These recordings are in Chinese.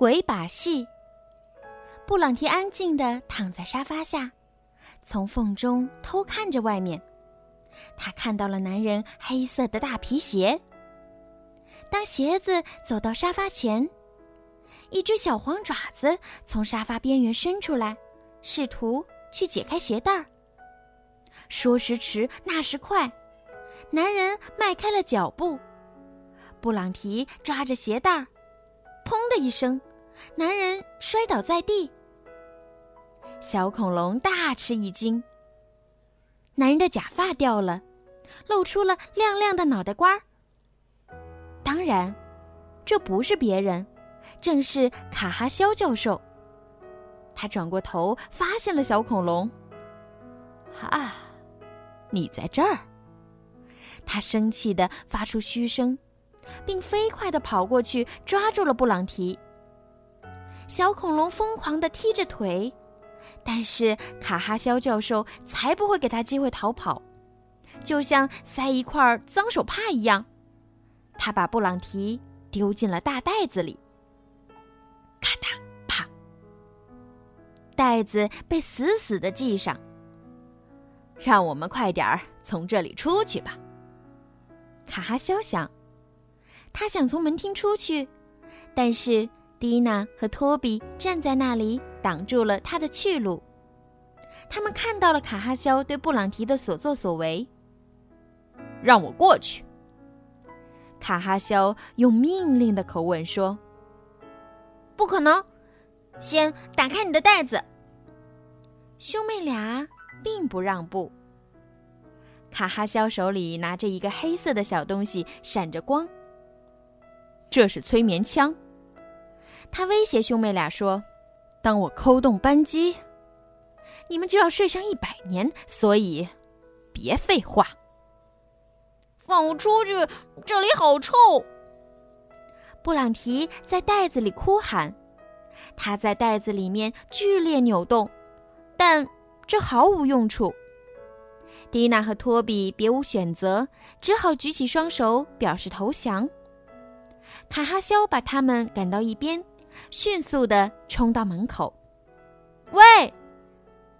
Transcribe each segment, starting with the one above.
鬼把戏。布朗提安静地躺在沙发下，从缝中偷看着外面。他看到了男人黑色的大皮鞋。当鞋子走到沙发前，一只小黄爪子从沙发边缘伸出来，试图去解开鞋带儿。说时迟，那时快，男人迈开了脚步。布朗提抓着鞋带儿，砰的一声。男人摔倒在地，小恐龙大吃一惊。男人的假发掉了，露出了亮亮的脑袋瓜儿。当然，这不是别人，正是卡哈肖教授。他转过头，发现了小恐龙。啊，你在这儿！他生气的发出嘘声，并飞快的跑过去抓住了布朗提。小恐龙疯狂地踢着腿，但是卡哈肖教授才不会给他机会逃跑，就像塞一块脏手帕一样，他把布朗提丢进了大袋子里。咔嗒啪，袋子被死死地系上。让我们快点儿从这里出去吧，卡哈肖想。他想从门厅出去，但是。蒂娜和托比站在那里，挡住了他的去路。他们看到了卡哈肖对布朗提的所作所为。让我过去！卡哈肖用命令的口吻说：“不可能！先打开你的袋子。”兄妹俩并不让步。卡哈肖手里拿着一个黑色的小东西，闪着光。这是催眠枪。他威胁兄妹俩说：“当我扣动扳机，你们就要睡上一百年。所以，别废话！放我出去，这里好臭！布朗提在袋子里哭喊，他在袋子里面剧烈扭动，但这毫无用处。蒂娜和托比别无选择，只好举起双手表示投降。卡哈肖把他们赶到一边，迅速地冲到门口。喂！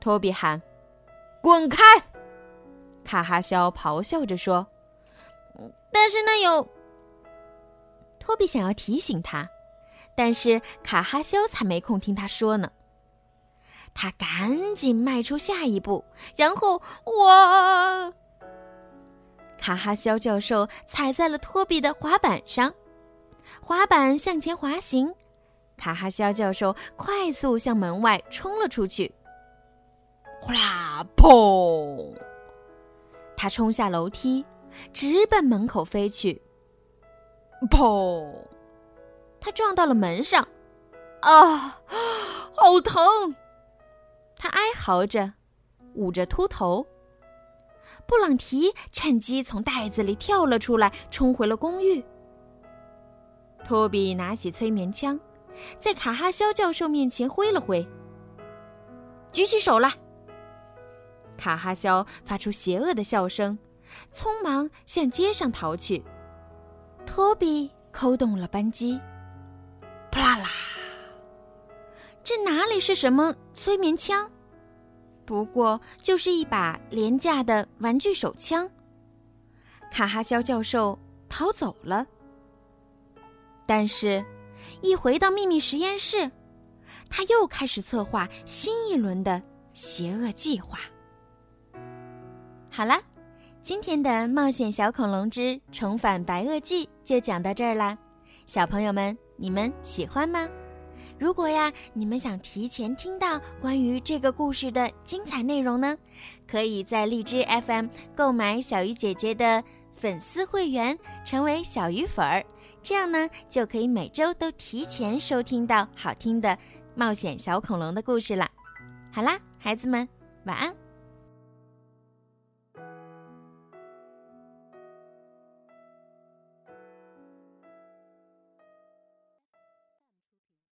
托比喊：“滚开！”卡哈肖咆哮着说：“但是那有……”托比想要提醒他，但是卡哈肖才没空听他说呢。他赶紧迈出下一步，然后我……卡哈肖教授踩在了托比的滑板上，滑板向前滑行，卡哈肖教授快速向门外冲了出去。呼啦砰！他冲下楼梯，直奔门口飞去。砰！他撞到了门上，啊，好疼！他哀嚎着，捂着秃头。布朗提趁机从袋子里跳了出来，冲回了公寓。托比拿起催眠枪，在卡哈肖教授面前挥了挥，举起手来。卡哈肖发出邪恶的笑声，匆忙向街上逃去。托比扣动了扳机，扑啦啦！这哪里是什么催眠枪？不过就是一把廉价的玩具手枪。卡哈肖教授逃走了，但是，一回到秘密实验室，他又开始策划新一轮的邪恶计划。好了。今天的《冒险小恐龙之重返白垩纪》就讲到这儿啦，小朋友们，你们喜欢吗？如果呀，你们想提前听到关于这个故事的精彩内容呢，可以在荔枝 FM 购买小鱼姐姐的粉丝会员，成为小鱼粉儿，这样呢，就可以每周都提前收听到好听的冒险小恐龙的故事了。好啦，孩子们，晚安。